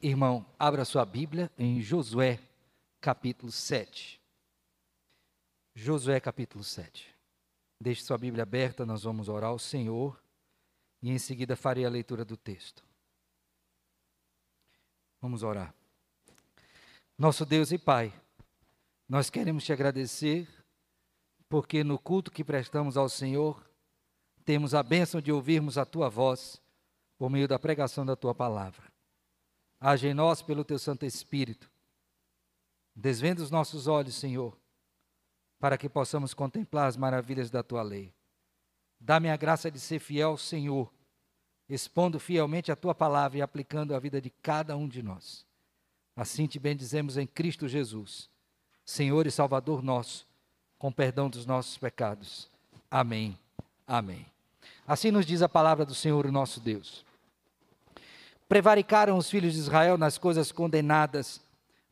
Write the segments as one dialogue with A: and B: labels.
A: Irmão, abra sua Bíblia em Josué, capítulo 7. Josué, capítulo 7. Deixe sua Bíblia aberta, nós vamos orar ao Senhor e em seguida farei a leitura do texto. Vamos orar. Nosso Deus e Pai, nós queremos te agradecer porque no culto que prestamos ao Senhor, temos a bênção de ouvirmos a tua voz por meio da pregação da tua palavra. Age em nós pelo teu Santo Espírito. Desvenda os nossos olhos, Senhor, para que possamos contemplar as maravilhas da tua lei. Dá-me a graça de ser fiel, Senhor, expondo fielmente a tua palavra e aplicando a vida de cada um de nós. Assim te bendizemos em Cristo Jesus, Senhor e Salvador nosso com perdão dos nossos pecados. Amém. Amém. Assim nos diz a palavra do Senhor, o nosso Deus. Prevaricaram os filhos de Israel nas coisas condenadas,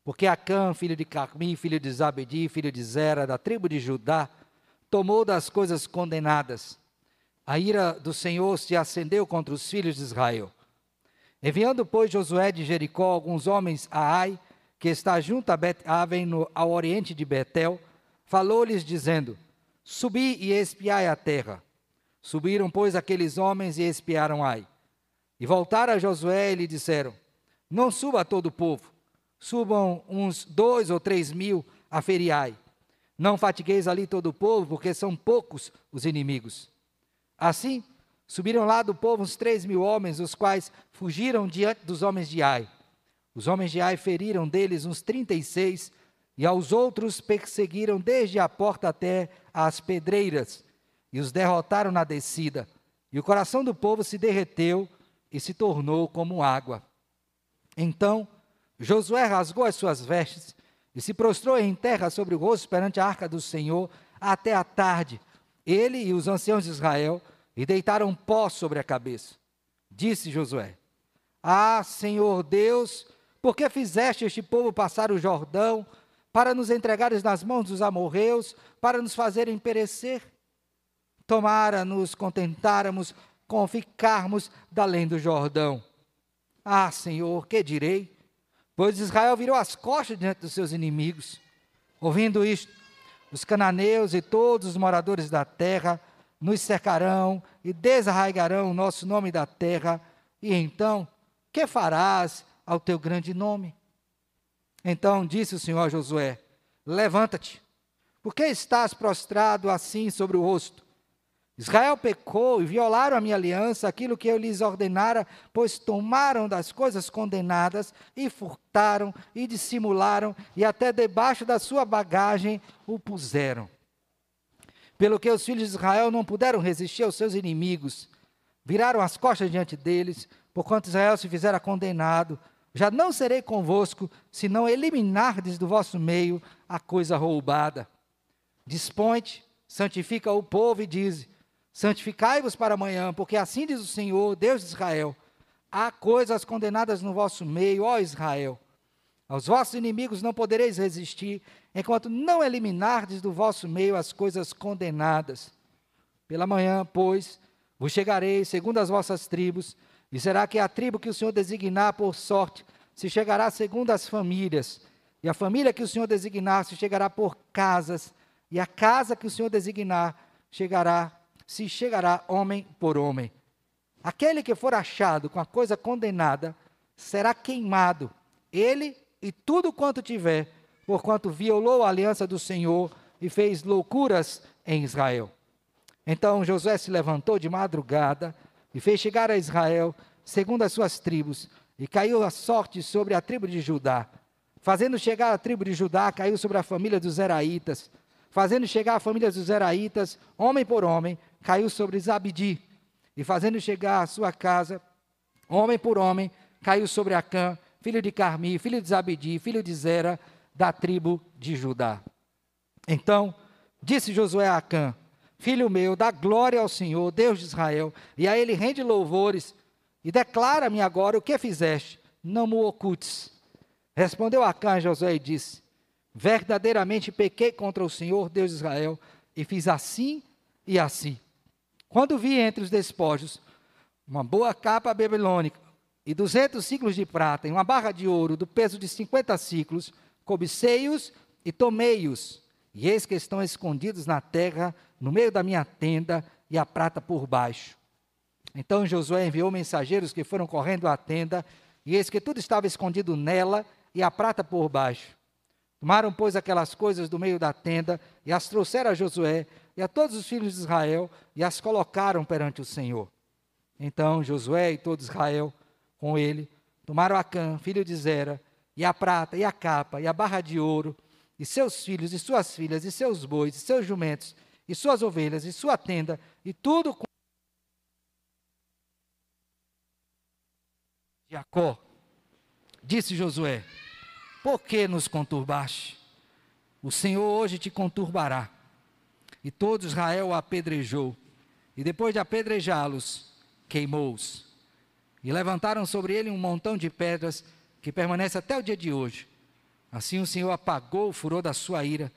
A: porque Acã, filho de Carmi, filho de Zabedi, filho de Zera, da tribo de Judá, tomou das coisas condenadas. A ira do Senhor se acendeu contra os filhos de Israel. Enviando, pois, Josué de Jericó alguns homens a Ai, que está junto a Bet-Aven, no, ao oriente de Betel, falou-lhes dizendo: Subi e espiai a terra. Subiram, pois, aqueles homens e espiaram Ai. E voltaram a Josué e lhe disseram: Não suba todo o povo, subam uns dois ou três mil a Feriai. Não fatigueis ali todo o povo, porque são poucos os inimigos. Assim, subiram lá do povo uns três mil homens, os quais fugiram diante dos homens de Ai. Os homens de Ai feriram deles uns trinta e seis, e aos outros perseguiram desde a porta até as pedreiras, e os derrotaram na descida. E o coração do povo se derreteu e se tornou como água. Então Josué rasgou as suas vestes e se prostrou em terra sobre o rosto perante a arca do Senhor até a tarde. Ele e os anciãos de Israel e deitaram pó sobre a cabeça. Disse Josué: Ah, Senhor Deus, por que fizeste este povo passar o Jordão para nos entregares nas mãos dos amorreus, para nos fazerem perecer. Tomara nos contentáramos com ficarmos da além do Jordão. Ah, Senhor, que direi? Pois Israel virou as costas diante dos seus inimigos. Ouvindo isto, os cananeus e todos os moradores da terra nos cercarão e desarraigarão o nosso nome da terra. E então, que farás ao teu grande nome? Então disse o Senhor a Josué: Levanta-te, porque estás prostrado assim sobre o rosto? Israel pecou e violaram a minha aliança, aquilo que eu lhes ordenara, pois tomaram das coisas condenadas e furtaram e dissimularam e até debaixo da sua bagagem o puseram. Pelo que os filhos de Israel não puderam resistir aos seus inimigos, viraram as costas diante deles, porquanto Israel se fizera condenado, já não serei convosco, se não eliminardes do vosso meio a coisa roubada. Dispõe-te, santifica o povo e diz: Santificai-vos para amanhã, porque assim diz o Senhor, Deus de Israel: Há coisas condenadas no vosso meio, ó Israel. Aos vossos inimigos não podereis resistir, enquanto não eliminardes do vosso meio as coisas condenadas. Pela manhã, pois, vos chegarei, segundo as vossas tribos, e será que a tribo que o Senhor designar por sorte se chegará segundo as famílias, e a família que o Senhor designar se chegará por casas, e a casa que o Senhor designar chegará, se chegará homem por homem. Aquele que for achado com a coisa condenada será queimado, ele e tudo quanto tiver, porquanto violou a aliança do Senhor e fez loucuras em Israel. Então Josué se levantou de madrugada, e fez chegar a Israel, segundo as suas tribos, e caiu a sorte sobre a tribo de Judá. Fazendo chegar a tribo de Judá, caiu sobre a família dos Zeraitas. Fazendo chegar a família dos Zeraitas, homem por homem, caiu sobre Zabdi. E fazendo chegar a sua casa, homem por homem, caiu sobre Acã, filho de Carmi, filho de Zabdi, filho de Zera, da tribo de Judá. Então, disse Josué a Acã: Filho meu, dá glória ao Senhor, Deus de Israel, e a Ele rende louvores, e declara-me agora o que fizeste, não me ocultes. Respondeu Acã Josué e disse: Verdadeiramente pequei contra o Senhor, Deus de Israel, e fiz assim e assim. Quando vi entre os despojos uma boa capa babilônica, e duzentos ciclos de prata, e uma barra de ouro do peso de cinquenta ciclos, cobicei-os e tomei-os. E eis que estão escondidos na terra, no meio da minha tenda, e a prata por baixo. Então Josué enviou mensageiros que foram correndo à tenda, e eis que tudo estava escondido nela, e a prata por baixo. Tomaram, pois, aquelas coisas do meio da tenda, e as trouxeram a Josué e a todos os filhos de Israel, e as colocaram perante o Senhor. Então Josué e todo Israel com ele, tomaram Acã, filho de Zera, e a prata, e a capa, e a barra de ouro, e seus filhos, e suas filhas, e seus bois, e seus jumentos, e suas ovelhas, e sua tenda, e tudo com Jacó. Disse Josué: Por que nos conturbaste? O Senhor hoje te conturbará. E todo Israel o apedrejou, e depois de apedrejá-los, queimou-os. E levantaram sobre ele um montão de pedras que permanece até o dia de hoje. Assim o Senhor apagou o furor da sua ira,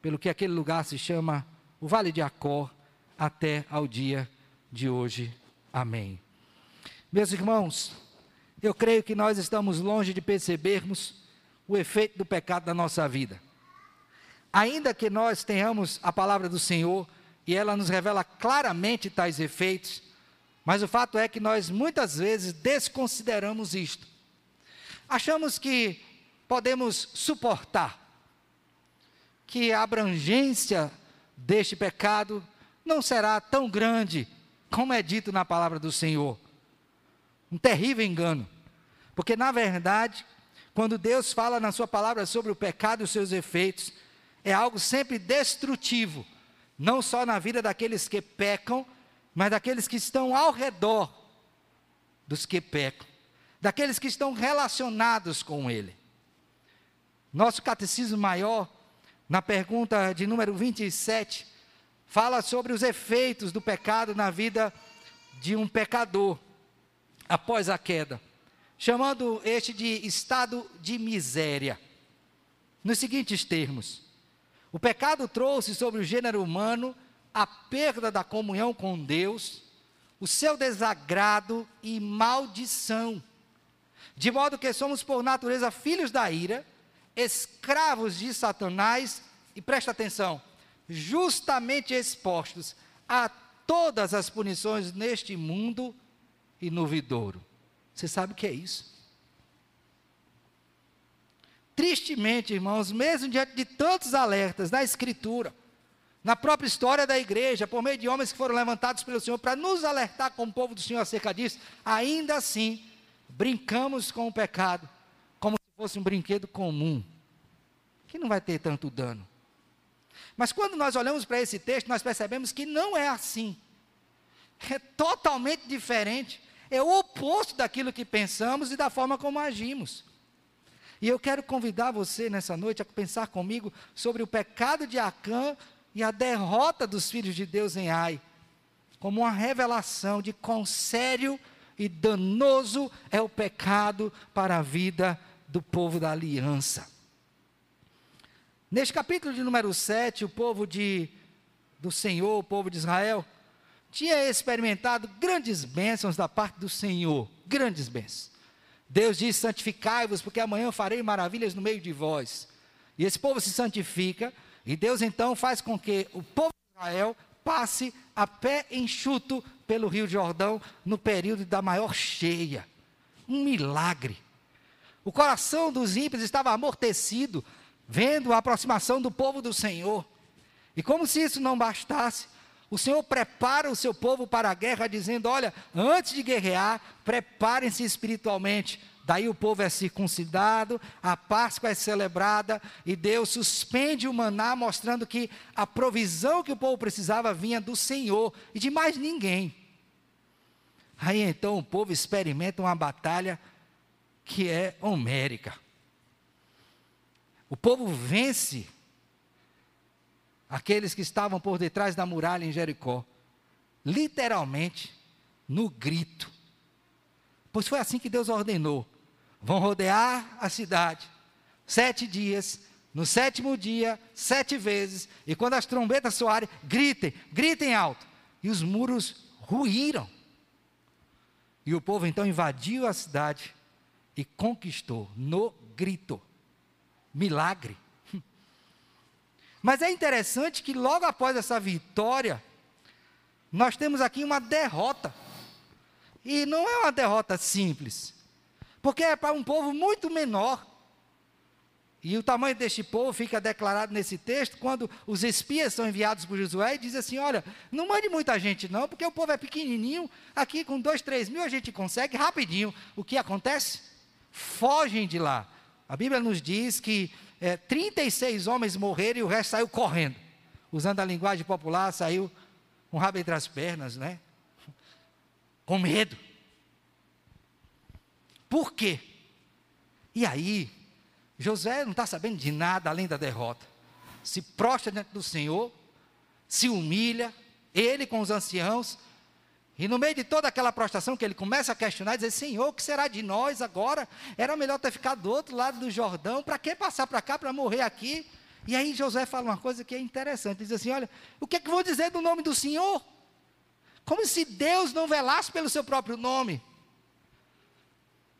A: pelo que aquele lugar se chama o Vale de Acor, até ao dia de hoje. Amém. Meus irmãos, eu creio que nós estamos longe de percebermos o efeito do pecado na nossa vida. Ainda que nós tenhamos a palavra do Senhor e ela nos revela claramente tais efeitos, mas o fato é que nós muitas vezes desconsideramos isto. Achamos que podemos suportar que a abrangência deste pecado não será tão grande como é dito na palavra do Senhor. Um terrível engano. Porque, na verdade, quando Deus fala na Sua palavra sobre o pecado e os seus efeitos, é algo sempre destrutivo, não só na vida daqueles que pecam, mas daqueles que estão ao redor dos que pecam, daqueles que estão relacionados com Ele. Nosso catecismo maior, na pergunta de número 27, fala sobre os efeitos do pecado na vida de um pecador após a queda, chamando este de estado de miséria. Nos seguintes termos: o pecado trouxe sobre o gênero humano a perda da comunhão com Deus, o seu desagrado e maldição. De modo que somos, por natureza, filhos da ira, escravos de Satanás, e presta atenção, justamente expostos a todas as punições neste mundo e no vidouro. Você sabe o que é isso? Tristemente, irmãos, mesmo diante de tantos alertas na Escritura, na própria história da igreja, por meio de homens que foram levantados pelo Senhor para nos alertar como povo do Senhor acerca disso, ainda assim, brincamos com o pecado como se fosse um brinquedo comum, que não vai ter tanto dano. Mas quando nós olhamos para esse texto, nós percebemos que não é assim. É totalmente diferente. É o oposto daquilo que pensamos e da forma como agimos. E eu quero convidar você nessa noite a pensar comigo sobre o pecado de Acã e a derrota dos filhos de Deus em Ai, como uma revelação de quão sério e danoso é o pecado para a vida do povo da aliança. Neste capítulo de número 7, o povo de, do Senhor, o povo de Israel, tinha experimentado grandes bênçãos da parte do Senhor, grandes bênçãos. Deus diz: santificai-vos, porque amanhã farei maravilhas no meio de vós. E esse povo se santifica, e Deus então faz com que o povo de Israel passe a pé enxuto pelo Rio Jordão no período da maior cheia. Um milagre. O coração dos ímpios estava amortecido, vendo a aproximação do povo do Senhor. E como se isso não bastasse, o Senhor prepara o seu povo para a guerra, dizendo: Olha, antes de guerrear, preparem-se espiritualmente, Daí o povo é circuncidado, a Páscoa é celebrada e Deus suspende o maná, mostrando que a provisão que o povo precisava vinha do Senhor e de mais ninguém. Aí então o povo experimenta uma batalha que é homérica. O povo vence aqueles que estavam por detrás da muralha em Jericó, literalmente no grito. Pois foi assim que Deus ordenou vão rodear a cidade sete dias. No sétimo dia, sete vezes, e quando as trombetas soarem, gritem, gritem alto. E os muros ruíram. E o povo então invadiu a cidade e conquistou no grito. Milagre. Mas é interessante que logo após essa vitória, nós temos aqui uma derrota. E não é uma derrota simples, porque é para um povo muito menor. E o tamanho deste povo fica declarado nesse texto quando os espias são enviados por Josué e diz assim: Olha, não mande muita gente, não, porque o povo é pequenininho. Aqui com dois, três mil a gente consegue rapidinho. O que acontece? Fogem de lá. A Bíblia nos diz que é, 36 homens morreram e o resto saiu correndo. Usando a linguagem popular, saiu o rabo entre as pernas, né? Com medo. Por quê? E aí, José não está sabendo de nada além da derrota. Se prostra diante do Senhor, se humilha, ele com os anciãos, e no meio de toda aquela prostração que ele começa a questionar, dizer: Senhor, o que será de nós agora? Era melhor ter ficado do outro lado do Jordão, para que passar para cá, para morrer aqui? E aí José fala uma coisa que é interessante: diz assim: Olha, o que é que vou dizer do nome do Senhor? Como se Deus não velasse pelo seu próprio nome.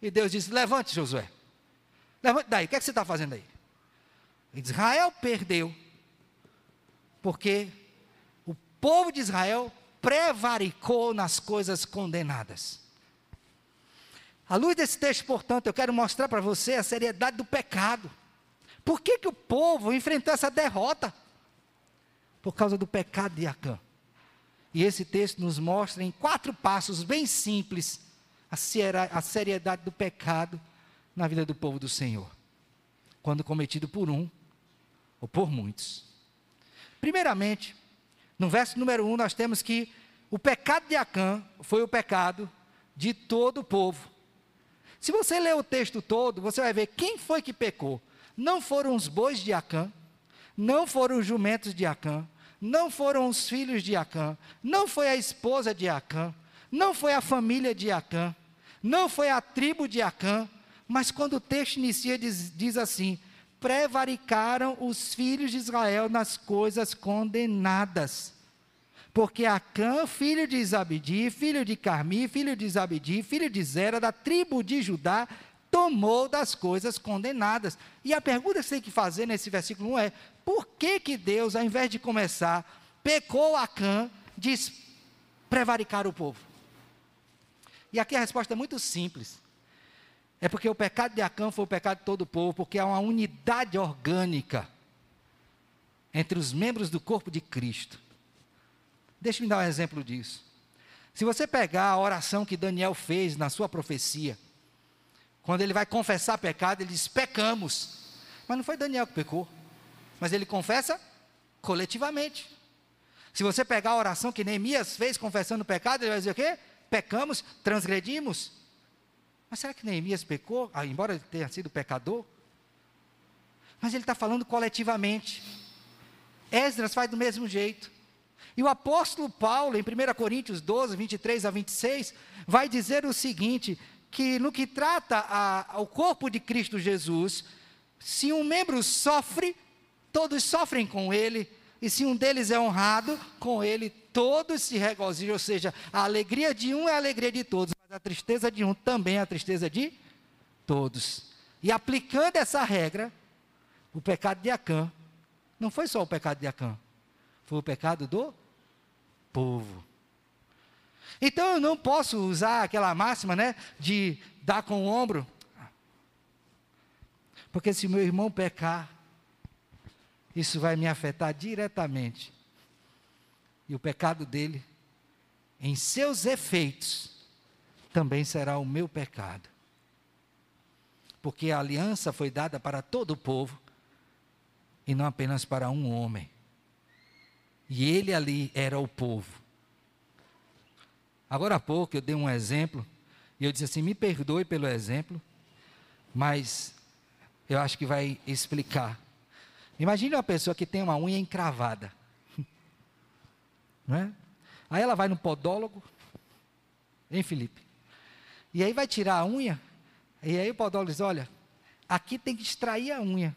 A: E Deus disse: Levante, Josué. Levante daí, o que, é que você está fazendo aí? Israel perdeu, porque o povo de Israel prevaricou nas coisas condenadas. À luz desse texto, portanto, eu quero mostrar para você a seriedade do pecado. Por que, que o povo enfrentou essa derrota? Por causa do pecado de Acã. E esse texto nos mostra em quatro passos bem simples a seriedade do pecado na vida do povo do Senhor, quando cometido por um ou por muitos. Primeiramente, no verso número 1, nós temos que o pecado de Acã foi o pecado de todo o povo. Se você ler o texto todo, você vai ver quem foi que pecou. Não foram os bois de Acã, não foram os jumentos de Acã, não foram os filhos de Acã, não foi a esposa de Acã, não foi a família de Acã, não foi a tribo de Acã, mas quando o texto inicia, diz, diz assim: prevaricaram os filhos de Israel nas coisas condenadas. Porque Acã, filho de Isabedi, filho de Carmi, filho de Isabedi, filho de Zera, da tribo de Judá, tomou das coisas condenadas. E a pergunta que você tem que fazer nesse versículo 1 é: por que, que Deus, ao invés de começar, pecou Acã de prevaricar o povo? E aqui a resposta é muito simples. É porque o pecado de Acã foi o pecado de todo o povo, porque há uma unidade orgânica entre os membros do corpo de Cristo. Deixa-me dar um exemplo disso. Se você pegar a oração que Daniel fez na sua profecia, quando ele vai confessar pecado, ele diz: pecamos. Mas não foi Daniel que pecou, mas ele confessa coletivamente. Se você pegar a oração que Neemias fez confessando o pecado, ele vai dizer o quê? Pecamos, transgredimos. Mas será que Neemias pecou, ah, embora ele tenha sido pecador? Mas ele está falando coletivamente. Esdras faz do mesmo jeito. E o apóstolo Paulo, em 1 Coríntios 12, 23 a 26, vai dizer o seguinte: que no que trata a, ao corpo de Cristo Jesus, se um membro sofre, todos sofrem com ele, e se um deles é honrado, com ele todos se regozijam, ou seja, a alegria de um é a alegria de todos, mas a tristeza de um também é a tristeza de todos. E aplicando essa regra, o pecado de Acã, não foi só o pecado de Acã, foi o pecado do povo. Então eu não posso usar aquela máxima, né, de dar com o ombro. Porque se meu irmão pecar, isso vai me afetar diretamente. E o pecado dele, em seus efeitos, também será o meu pecado. Porque a aliança foi dada para todo o povo e não apenas para um homem. E ele ali era o povo. Agora há pouco eu dei um exemplo, e eu disse assim: me perdoe pelo exemplo, mas eu acho que vai explicar. Imagine uma pessoa que tem uma unha encravada. Não é? Aí ela vai no podólogo, hein, Felipe? E aí vai tirar a unha, e aí o podólogo diz: olha, aqui tem que extrair a unha.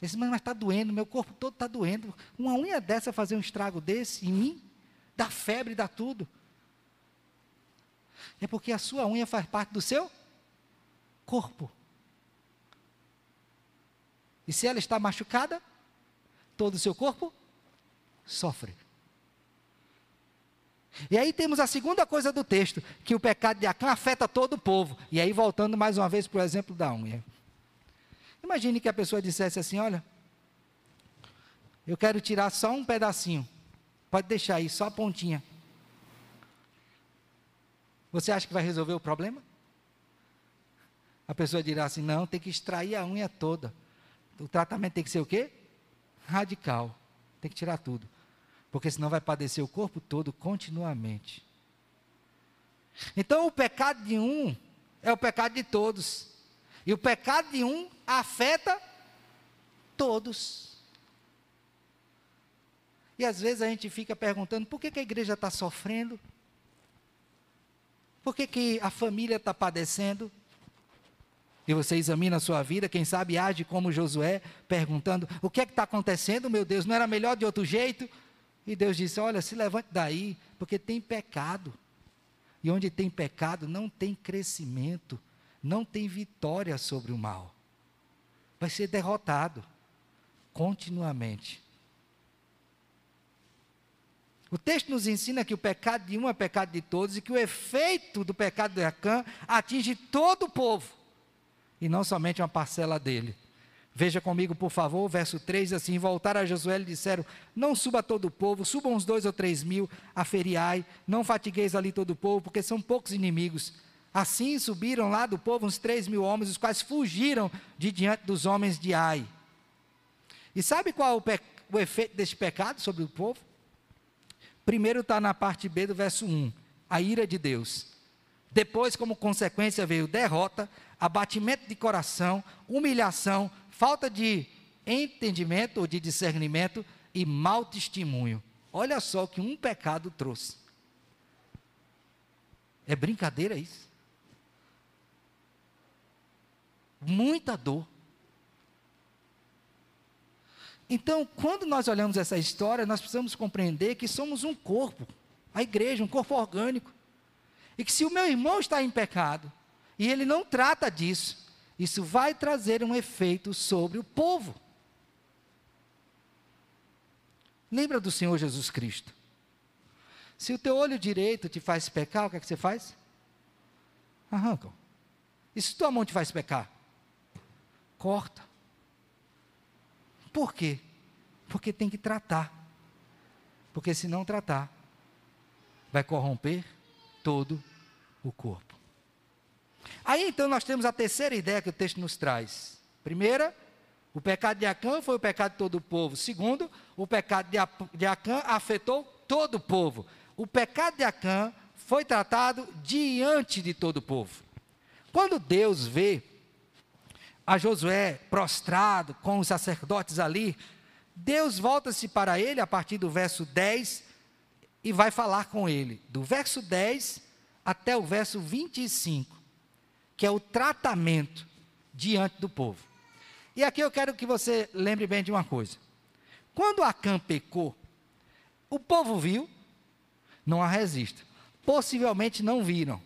A: Ele disse, mas está doendo, meu corpo todo está doendo. Uma unha dessa fazer um estrago desse em mim, dá febre, dá tudo. É porque a sua unha faz parte do seu corpo. E se ela está machucada, todo o seu corpo sofre. E aí temos a segunda coisa do texto, que o pecado de Acã afeta todo o povo. E aí voltando mais uma vez para o exemplo da unha. Imagine que a pessoa dissesse assim, olha, eu quero tirar só um pedacinho. Pode deixar aí, só a pontinha. Você acha que vai resolver o problema? A pessoa dirá assim: não, tem que extrair a unha toda. O tratamento tem que ser o quê? Radical. Tem que tirar tudo. Porque senão vai padecer o corpo todo continuamente. Então o pecado de um é o pecado de todos. E o pecado de um afeta todos. E às vezes a gente fica perguntando por que, que a igreja está sofrendo? Por que, que a família está padecendo? E você examina a sua vida, quem sabe age como Josué, perguntando: o que é que está acontecendo, meu Deus? Não era melhor de outro jeito? E Deus disse: olha, se levante daí, porque tem pecado. E onde tem pecado, não tem crescimento, não tem vitória sobre o mal. Vai ser derrotado continuamente. O texto nos ensina que o pecado de um é pecado de todos e que o efeito do pecado de Acã atinge todo o povo e não somente uma parcela dele. Veja comigo, por favor, verso 3, assim, voltaram a Josué e disseram, não suba todo o povo, subam uns dois ou três mil a feriai, não fatigueis ali todo o povo, porque são poucos inimigos. Assim subiram lá do povo uns três mil homens, os quais fugiram de diante dos homens de Ai. E sabe qual o, o efeito deste pecado sobre o povo? Primeiro está na parte B do verso 1, a ira de Deus. Depois, como consequência, veio derrota, abatimento de coração, humilhação, falta de entendimento ou de discernimento e mau testemunho. Olha só o que um pecado trouxe. É brincadeira isso? Muita dor. Então, quando nós olhamos essa história, nós precisamos compreender que somos um corpo, a igreja, um corpo orgânico. E que se o meu irmão está em pecado e ele não trata disso, isso vai trazer um efeito sobre o povo. Lembra do Senhor Jesus Cristo? Se o teu olho direito te faz pecar, o que é que você faz? Arranca. E se tua mão te faz pecar? Corta. Por quê? Porque tem que tratar. Porque se não tratar, vai corromper todo o corpo. Aí então nós temos a terceira ideia que o texto nos traz. Primeira, o pecado de Acã foi o pecado de todo o povo. Segundo, o pecado de Acã afetou todo o povo. O pecado de Acã foi tratado diante de todo o povo. Quando Deus vê a Josué prostrado com os sacerdotes ali, Deus volta-se para ele a partir do verso 10 e vai falar com ele, do verso 10 até o verso 25, que é o tratamento diante do povo. E aqui eu quero que você lembre bem de uma coisa. Quando Acã pecou, o povo viu, não a resista. Possivelmente não viram.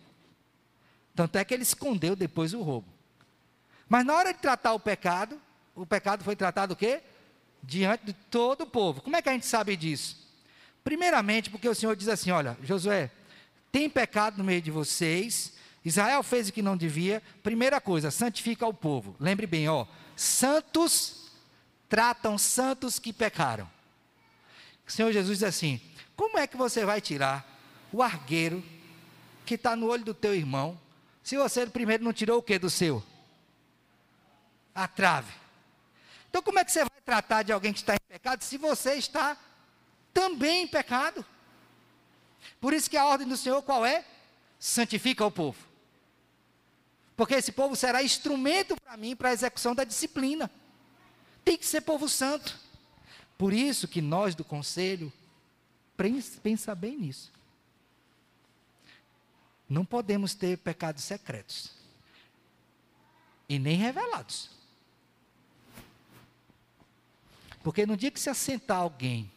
A: Tanto é que ele escondeu depois o roubo. Mas na hora de tratar o pecado, o pecado foi tratado o quê? Diante de todo o povo. Como é que a gente sabe disso? Primeiramente, porque o Senhor diz assim: olha, Josué, tem pecado no meio de vocês, Israel fez o que não devia. Primeira coisa, santifica o povo. Lembre bem, ó, santos tratam santos que pecaram. O Senhor Jesus diz assim: como é que você vai tirar o argueiro que está no olho do teu irmão, se você primeiro não tirou o que do seu? A trave. Então, como é que você vai tratar de alguém que está em pecado se você está também em pecado? Por isso que a ordem do Senhor qual é? Santifica o povo. Porque esse povo será instrumento para mim para a execução da disciplina. Tem que ser povo santo. Por isso que nós do conselho pensa bem nisso. Não podemos ter pecados secretos e nem revelados. Porque no dia que se assentar alguém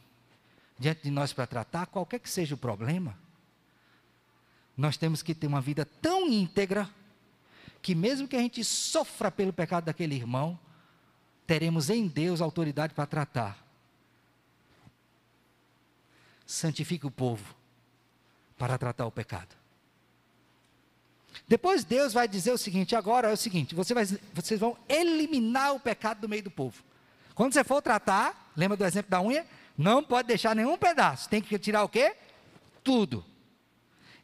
A: diante de nós para tratar, qualquer que seja o problema, nós temos que ter uma vida tão íntegra que mesmo que a gente sofra pelo pecado daquele irmão, teremos em Deus autoridade para tratar. Santifique o povo para tratar o pecado. Depois Deus vai dizer o seguinte: agora é o seguinte, você vai, vocês vão eliminar o pecado do meio do povo. Quando você for tratar, lembra do exemplo da unha? Não pode deixar nenhum pedaço, tem que tirar o quê? Tudo.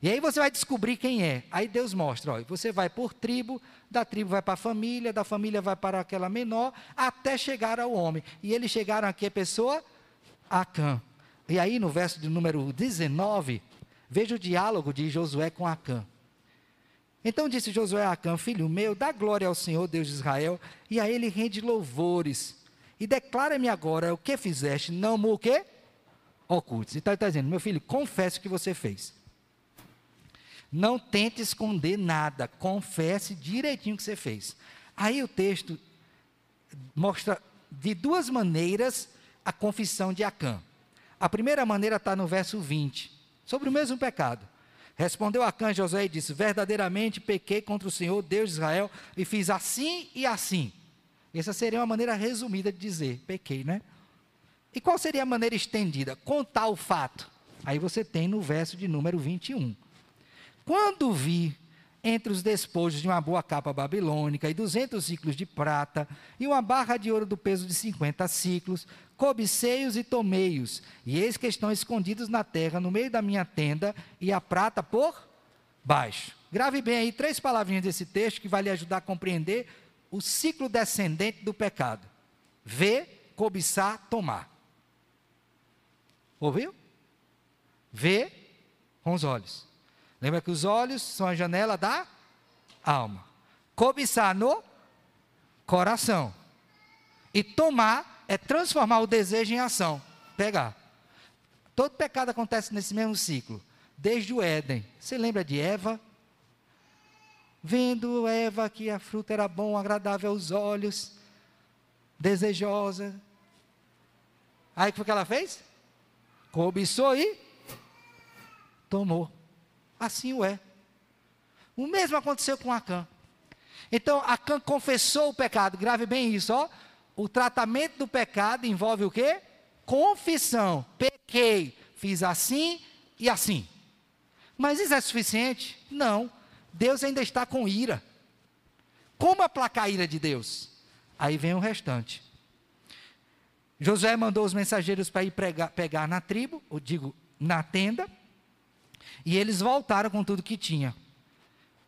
A: E aí você vai descobrir quem é. Aí Deus mostra, ó, você vai por tribo, da tribo vai para a família, da família vai para aquela menor, até chegar ao homem. E eles chegaram aqui a pessoa? Acã. E aí no verso de número 19, veja o diálogo de Josué com Acã. Então disse Josué a Acã, filho meu, dá glória ao Senhor Deus de Israel, e a ele rende louvores. E declara-me agora o que fizeste, não o quê? Ocultes. Então ele está dizendo, meu filho, confesse o que você fez. Não tente esconder nada, confesse direitinho o que você fez. Aí o texto mostra de duas maneiras a confissão de Acã. A primeira maneira está no verso 20, sobre o mesmo pecado. Respondeu Acã José e disse: Verdadeiramente pequei contra o Senhor, Deus de Israel, e fiz assim e assim. Essa seria uma maneira resumida de dizer: pequei, né? E qual seria a maneira estendida? Contar o fato. Aí você tem no verso de número 21. Quando vi entre os despojos de uma boa capa babilônica e duzentos ciclos de prata, e uma barra de ouro do peso de cinquenta ciclos, cobicei-os e tomei-os, e eis que estão escondidos na terra, no meio da minha tenda, e a prata por baixo. Grave bem aí três palavrinhas desse texto que vai lhe ajudar a compreender o ciclo descendente do pecado: ver, cobiçar, tomar. Ouviu? Ver com os olhos. Lembra que os olhos são a janela da alma. Cobiçar no coração. E tomar é transformar o desejo em ação. Pegar. Todo pecado acontece nesse mesmo ciclo. Desde o Éden. Você lembra de Eva? Vendo Eva que a fruta era bom, agradável aos olhos, desejosa. Aí o que que ela fez? Cobiçou e tomou assim o é. O mesmo aconteceu com Acã. Então, Acã confessou o pecado, grave bem isso, ó. O tratamento do pecado envolve o quê? Confissão. Pequei, fiz assim e assim. Mas isso é suficiente? Não. Deus ainda está com ira. Como aplacar a ira de Deus? Aí vem o restante. Josué mandou os mensageiros para ir pregar, pegar na tribo, ou digo, na tenda, e eles voltaram com tudo que tinha.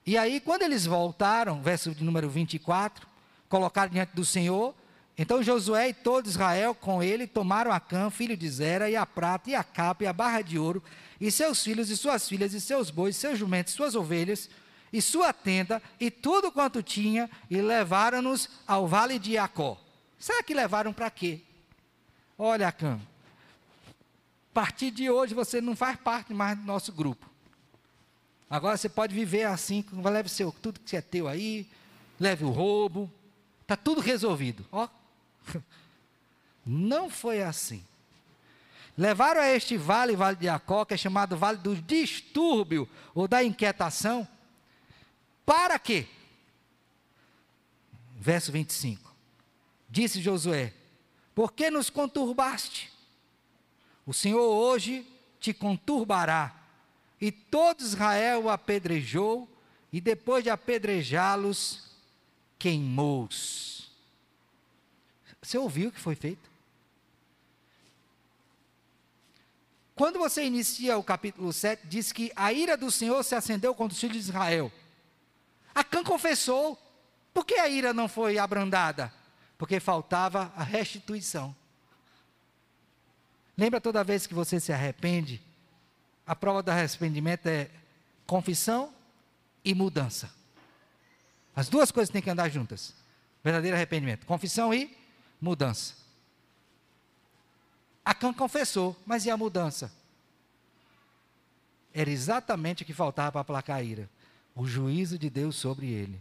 A: E aí, quando eles voltaram, verso de número 24, colocaram diante do Senhor, então Josué e todo Israel com ele tomaram a Cã, filho de Zera, e a prata, e a capa, e a barra de ouro, e seus filhos, e suas filhas, e seus bois, seus jumentos, suas ovelhas, e sua tenda, e tudo quanto tinha, e levaram-nos ao vale de Jacó. Será que levaram para quê? Olha, Cã, partir de hoje você não faz parte mais do nosso grupo. Agora você pode viver assim, leve seu, tudo que é teu aí, leve o roubo, está tudo resolvido. Ó. Não foi assim. Levaram a este vale, vale de Jacó, que é chamado vale do distúrbio ou da inquietação, para quê? Verso 25. Disse Josué: Por que nos conturbaste? O Senhor hoje te conturbará. E todo Israel o apedrejou, e depois de apedrejá-los, queimou-os. Você ouviu o que foi feito? Quando você inicia o capítulo 7, diz que a ira do Senhor se acendeu contra os filhos de Israel. Acã confessou. Por que a ira não foi abrandada? Porque faltava a restituição. Lembra toda vez que você se arrepende? A prova do arrependimento é confissão e mudança. As duas coisas têm que andar juntas. Verdadeiro arrependimento. Confissão e mudança. Acã confessou, mas e a mudança? Era exatamente o que faltava para aplacar a ira. O juízo de Deus sobre ele.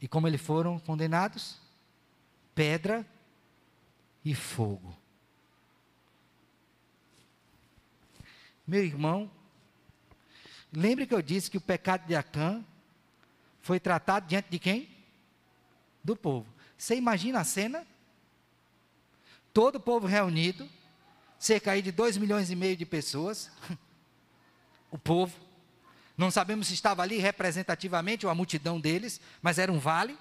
A: E como eles foram condenados? Pedra e fogo. Meu irmão, Lembre que eu disse que o pecado de Acã foi tratado diante de quem? Do povo. Você imagina a cena? Todo o povo reunido, cerca de 2 milhões e meio de pessoas. O povo. Não sabemos se estava ali representativamente ou a multidão deles, mas era um vale.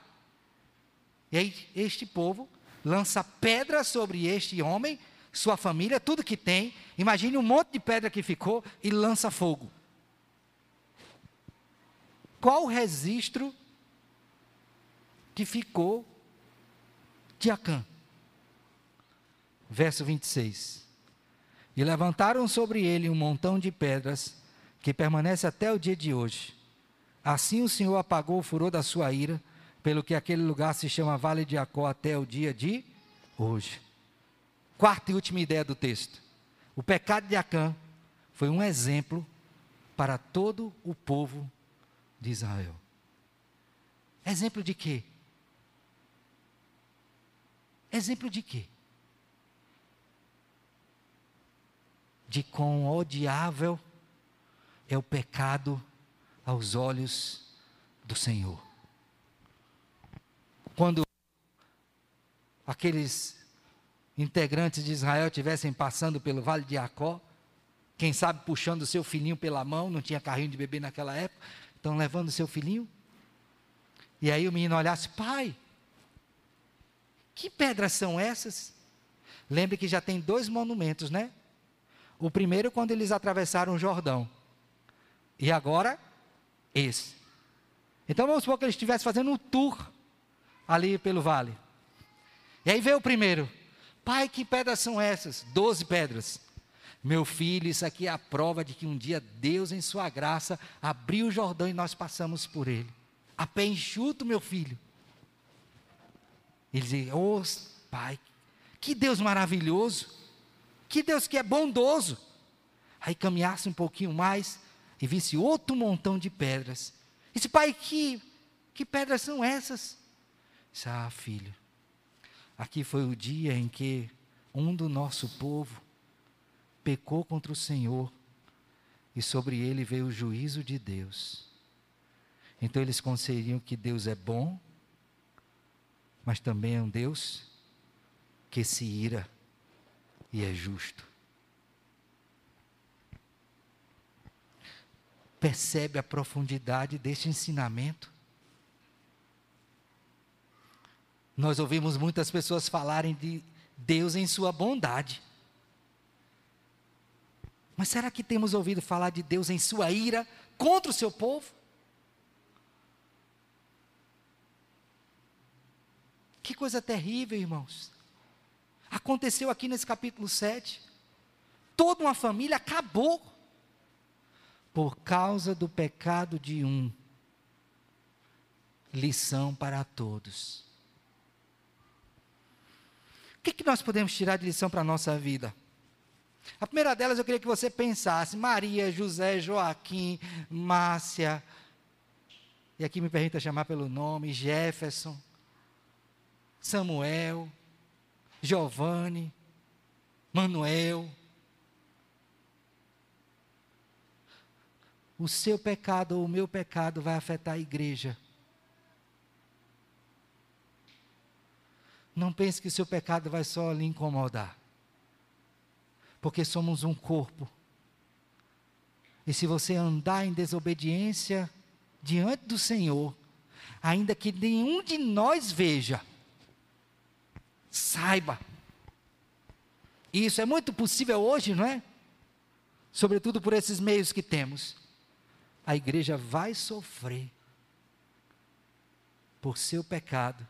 A: E aí, este povo lança pedra sobre este homem, sua família, tudo que tem. Imagine um monte de pedra que ficou e lança fogo. Qual o registro que ficou de Acã? Verso 26. E levantaram sobre ele um montão de pedras, que permanece até o dia de hoje. Assim o Senhor apagou o furor da sua ira, pelo que aquele lugar se chama Vale de Acó até o dia de hoje. Quarta e última ideia do texto. O pecado de Acã foi um exemplo para todo o povo de Israel. Exemplo de quê? Exemplo de quê? De quão odiável é o pecado aos olhos do Senhor. Quando aqueles integrantes de Israel estivessem passando pelo vale de Jacó, quem sabe puxando seu filhinho pela mão, não tinha carrinho de bebê naquela época, estão levando seu filhinho. E aí o menino olhasse, pai, que pedras são essas? Lembre que já tem dois monumentos, né? O primeiro quando eles atravessaram o Jordão. E agora, esse. Então vamos supor que eles estivessem fazendo um tour ali pelo vale. E aí veio o primeiro. Pai, que pedras são essas? Doze pedras. Meu filho, isso aqui é a prova de que um dia Deus, em Sua graça, abriu o Jordão e nós passamos por ele. A pé enxuto, meu filho. Ele dizia: Oh, Pai, que Deus maravilhoso, que Deus que é bondoso. Aí caminhasse um pouquinho mais e visse outro montão de pedras. Disse: Pai, que, que pedras são essas? Disse: Ah, filho, aqui foi o dia em que um do nosso povo pecou contra o Senhor e sobre ele veio o juízo de Deus. Então eles consideriam que Deus é bom, mas também é um Deus que se ira e é justo. Percebe a profundidade deste ensinamento? Nós ouvimos muitas pessoas falarem de Deus em sua bondade. Mas será que temos ouvido falar de Deus em sua ira contra o seu povo? Que coisa terrível, irmãos. Aconteceu aqui nesse capítulo 7. Toda uma família acabou por causa do pecado de um. Lição para todos. O que, que nós podemos tirar de lição para a nossa vida? A primeira delas eu queria que você pensasse: Maria, José, Joaquim, Márcia, e aqui me permita chamar pelo nome, Jefferson, Samuel, Giovanni, Manuel. O seu pecado ou o meu pecado vai afetar a igreja. Não pense que o seu pecado vai só lhe incomodar porque somos um corpo. E se você andar em desobediência diante do Senhor, ainda que nenhum de nós veja, saiba. isso é muito possível hoje, não é? Sobretudo por esses meios que temos. A igreja vai sofrer por seu pecado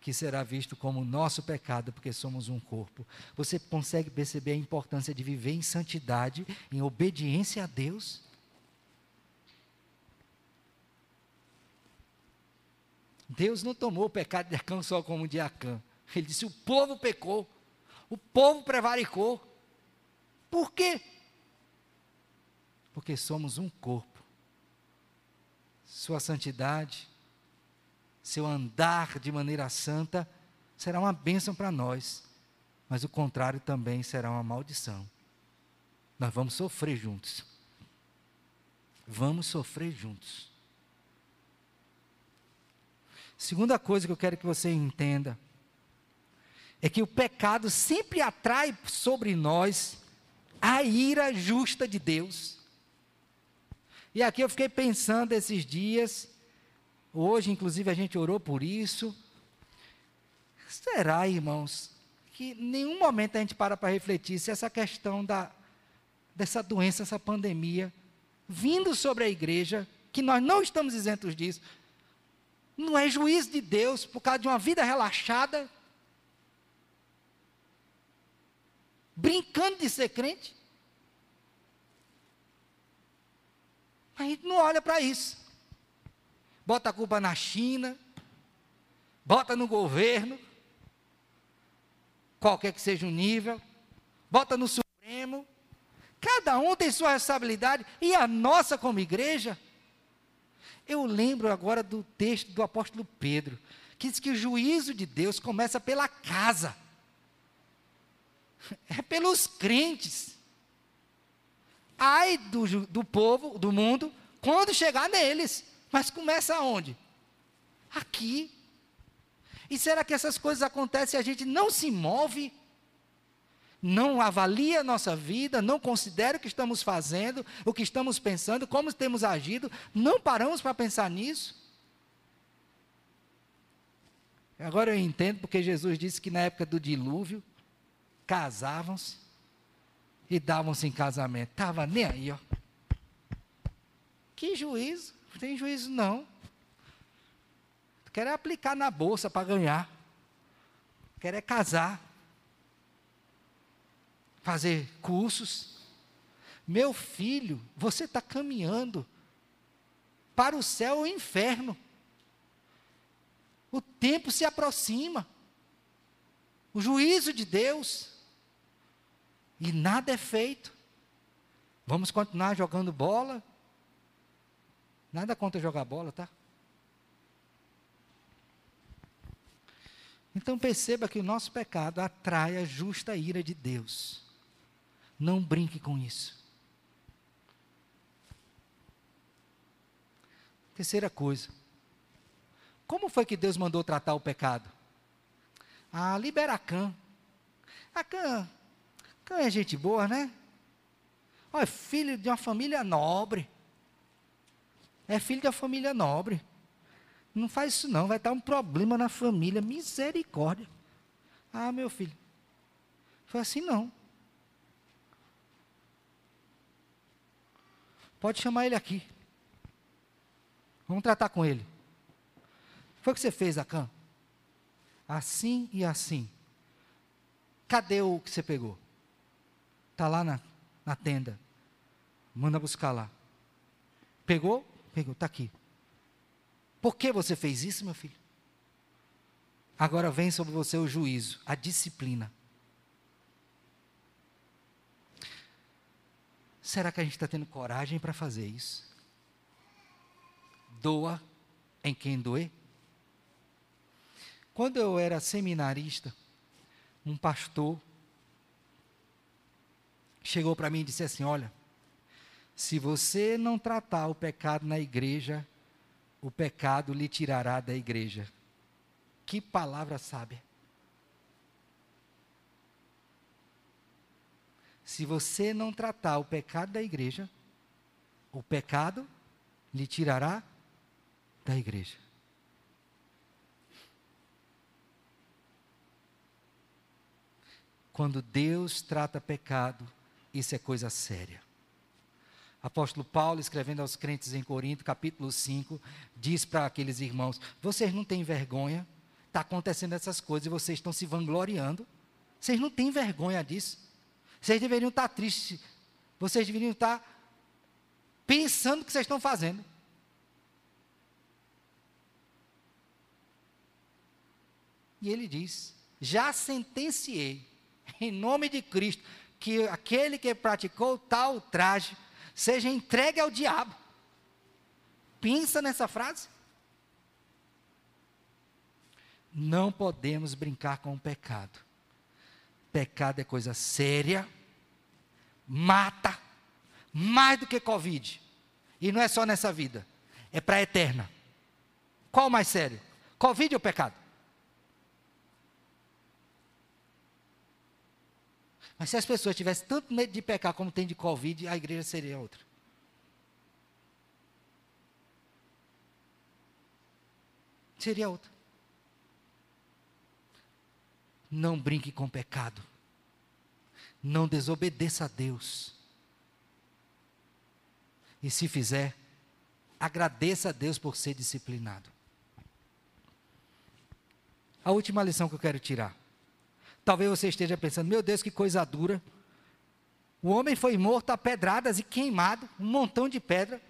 A: que será visto como nosso pecado, porque somos um corpo. Você consegue perceber a importância de viver em santidade, em obediência a Deus? Deus não tomou o pecado de Acã só como de Acã. Ele disse: o povo pecou, o povo prevaricou. Por quê? Porque somos um corpo. Sua santidade, seu andar de maneira santa, será uma bênção para nós, mas o contrário também será uma maldição. Nós vamos sofrer juntos. vamos sofrer juntos. Segunda coisa que eu quero que você entenda é que o pecado sempre atrai sobre nós a ira justa de Deus. E aqui eu fiquei pensando esses dias, hoje inclusive a gente orou por isso. Será, irmãos, que em nenhum momento a gente para para refletir se essa questão da, dessa doença, essa pandemia, vindo sobre a igreja, que nós não estamos isentos disso, não é juízo de Deus por causa de uma vida relaxada, brincando de ser crente. A gente não olha para isso. Bota a culpa na China, bota no governo, qualquer que seja o nível, bota no Supremo. Cada um tem sua responsabilidade e a nossa como igreja. Eu lembro agora do texto do apóstolo Pedro, que diz que o juízo de Deus começa pela casa, é pelos crentes. Ai do, do povo, do mundo, quando chegar neles. Mas começa aonde? Aqui. E será que essas coisas acontecem e a gente não se move? Não avalia a nossa vida, não considera o que estamos fazendo, o que estamos pensando, como temos agido, não paramos para pensar nisso? Agora eu entendo porque Jesus disse que na época do dilúvio, casavam-se e davam-se em casamento. Estava nem aí, ó. Que juízo? Não tem juízo não. Quer é aplicar na bolsa para ganhar. Quer é casar. Fazer cursos. Meu filho, você está caminhando para o céu ou o inferno. O tempo se aproxima. O juízo de Deus. E nada é feito. Vamos continuar jogando bola? Nada contra jogar bola, tá? Então perceba que o nosso pecado atrai a justa ira de Deus. Não brinque com isso. Terceira coisa. Como foi que Deus mandou tratar o pecado? Ah, libera a Cã. A Cã, Cã é gente boa, né? Olha, filho de uma família nobre. É filho de uma família nobre. Não faz isso não, vai dar um problema na família. Misericórdia. Ah, meu filho. Foi assim não. Pode chamar ele aqui. Vamos tratar com ele. Foi o que você fez, Acã? Assim e assim. Cadê o que você pegou? Está lá na, na tenda. Manda buscar lá. Pegou? Pegou, está aqui. Por que você fez isso, meu filho? Agora vem sobre você o juízo, a disciplina. Será que a gente está tendo coragem para fazer isso? Doa em quem doer? Quando eu era seminarista, um pastor chegou para mim e disse assim: Olha, se você não tratar o pecado na igreja, o pecado lhe tirará da igreja. Que palavra sábia. Se você não tratar o pecado da igreja, o pecado lhe tirará da igreja. Quando Deus trata pecado, isso é coisa séria. Apóstolo Paulo, escrevendo aos crentes em Corinto, capítulo 5, diz para aqueles irmãos: Vocês não têm vergonha? Está acontecendo essas coisas e vocês estão se vangloriando. Vocês não têm vergonha disso. Vocês deveriam estar tristes. Vocês deveriam estar pensando o que vocês estão fazendo. E ele diz: Já sentenciei, em nome de Cristo, que aquele que praticou tal traje seja entregue ao diabo. Pensa nessa frase. Não podemos brincar com o pecado. Pecado é coisa séria, mata, mais do que Covid. E não é só nessa vida, é para a eterna. Qual o mais sério? Covid ou pecado? Mas se as pessoas tivessem tanto medo de pecar como tem de Covid, a igreja seria outra. Seria outra. Não brinque com pecado. Não desobedeça a Deus. E se fizer, agradeça a Deus por ser disciplinado. A última lição que eu quero tirar. Talvez você esteja pensando, meu Deus, que coisa dura. O homem foi morto a pedradas e queimado, um montão de pedra.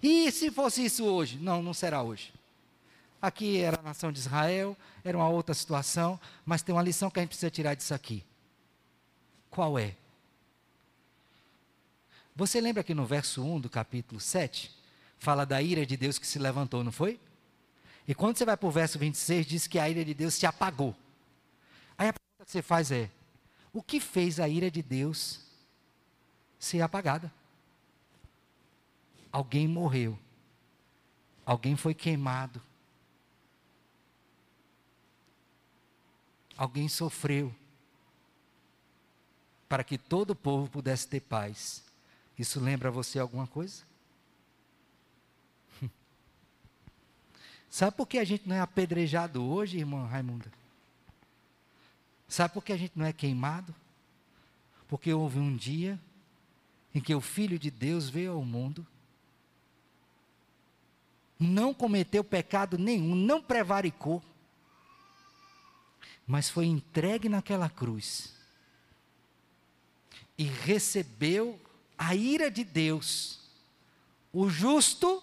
A: E se fosse isso hoje? Não, não será hoje. Aqui era a nação de Israel, era uma outra situação, mas tem uma lição que a gente precisa tirar disso aqui. Qual é? Você lembra que no verso 1 do capítulo 7, fala da ira de Deus que se levantou, não foi? E quando você vai para o verso 26, diz que a ira de Deus se apagou. Que você faz é: o que fez a ira de Deus ser apagada? Alguém morreu. Alguém foi queimado. Alguém sofreu. Para que todo o povo pudesse ter paz. Isso lembra você alguma coisa? Sabe por que a gente não é apedrejado hoje, irmã Raimunda? Sabe por que a gente não é queimado? Porque houve um dia em que o Filho de Deus veio ao mundo, não cometeu pecado nenhum, não prevaricou, mas foi entregue naquela cruz e recebeu a ira de Deus, o justo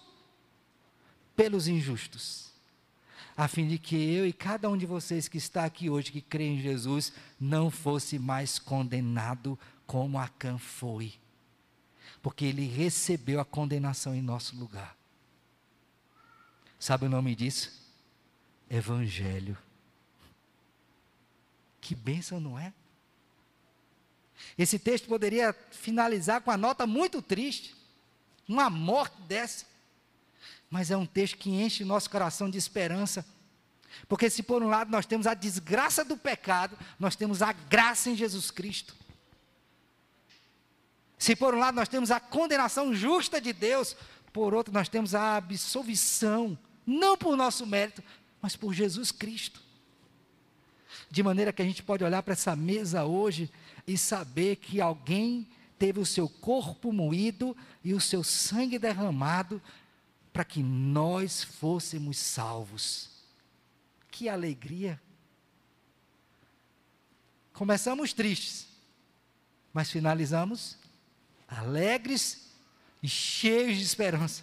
A: pelos injustos, a fim de que eu e cada um de vocês que está aqui hoje, que crê em Jesus, não fosse mais condenado como Acã foi, porque ele recebeu a condenação em nosso lugar. Sabe o nome disso? Evangelho. Que bênção, não é? Esse texto poderia finalizar com a nota muito triste, uma morte dessa. Mas é um texto que enche nosso coração de esperança. Porque se por um lado nós temos a desgraça do pecado, nós temos a graça em Jesus Cristo. Se por um lado nós temos a condenação justa de Deus, por outro nós temos a absolvição, não por nosso mérito, mas por Jesus Cristo. De maneira que a gente pode olhar para essa mesa hoje e saber que alguém teve o seu corpo moído e o seu sangue derramado para que nós fôssemos salvos. Que alegria! Começamos tristes, mas finalizamos alegres e cheios de esperança.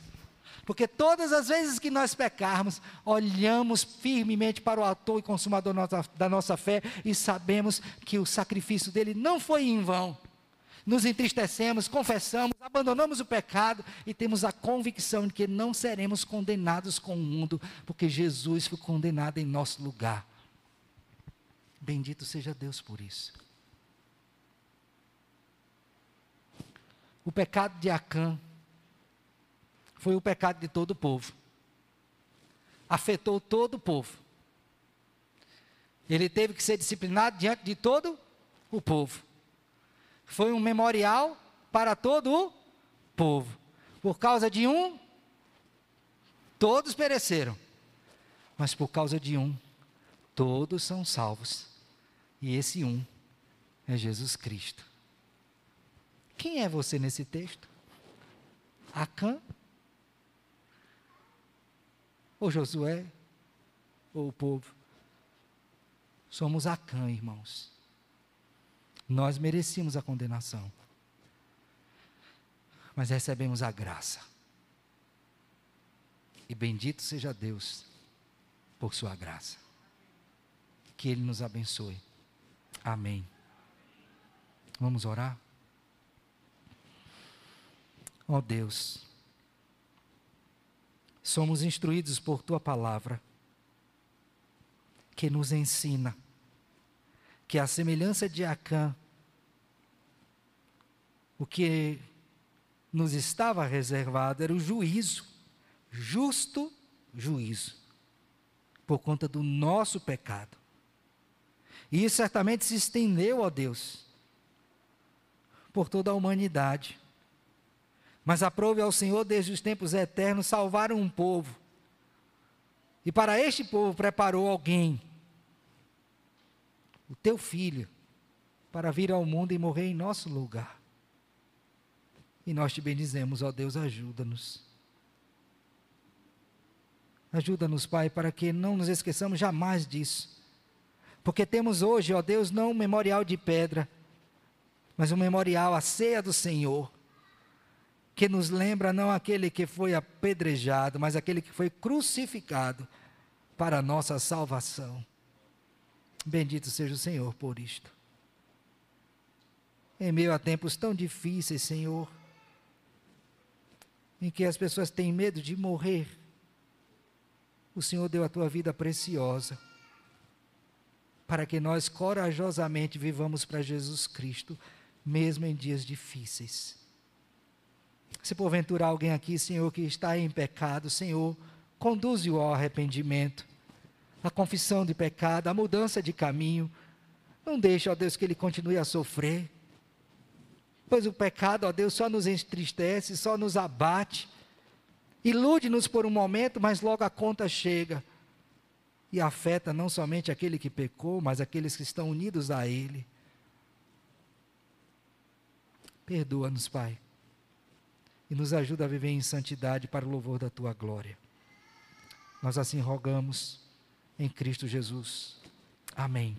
A: Porque todas as vezes que nós pecarmos, olhamos firmemente para o autor e consumador da nossa fé e sabemos que o sacrifício dele não foi em vão. Nos entristecemos, confessamos, abandonamos o pecado e temos a convicção de que não seremos condenados com o mundo, porque Jesus foi condenado em nosso lugar. Bendito seja Deus por isso. O pecado de Acã foi o pecado de todo o povo. Afetou todo o povo. Ele teve que ser disciplinado diante de todo o povo. Foi um memorial para todo o povo. Por causa de um, todos pereceram. Mas por causa de um, todos são salvos. E esse um é Jesus Cristo. Quem é você nesse texto? Acã ou Josué, ou o povo. Somos Acã, irmãos. Nós merecíamos a condenação, mas recebemos a graça. E bendito seja Deus por Sua graça. Que Ele nos abençoe. Amém. Vamos orar? Ó oh Deus somos instruídos por tua palavra, que nos ensina que a semelhança de Acã, o que nos estava reservado era o juízo, justo juízo, por conta do nosso pecado. E isso certamente se estendeu, ó Deus, por toda a humanidade. Mas aprove ao Senhor desde os tempos eternos salvar um povo. E para este povo preparou alguém, o teu filho, para vir ao mundo e morrer em nosso lugar. E nós te bendizemos, ó Deus, ajuda-nos. Ajuda-nos, Pai, para que não nos esqueçamos jamais disso. Porque temos hoje, ó Deus, não um memorial de pedra, mas um memorial, a ceia do Senhor, que nos lembra não aquele que foi apedrejado, mas aquele que foi crucificado para a nossa salvação. Bendito seja o Senhor por isto. Em meio a tempos tão difíceis, Senhor, em que as pessoas têm medo de morrer, o Senhor deu a tua vida preciosa para que nós corajosamente vivamos para Jesus Cristo, mesmo em dias difíceis. Se porventura alguém aqui, Senhor, que está em pecado, Senhor, conduze-o ao arrependimento, à confissão de pecado, à mudança de caminho. Não deixe, ó Deus, que ele continue a sofrer pois o pecado, ó Deus, só nos entristece, só nos abate, ilude-nos por um momento, mas logo a conta chega e afeta não somente aquele que pecou, mas aqueles que estão unidos a Ele. Perdoa-nos, Pai, e nos ajuda a viver em santidade para o louvor da Tua glória. Nós assim rogamos em Cristo Jesus. Amém.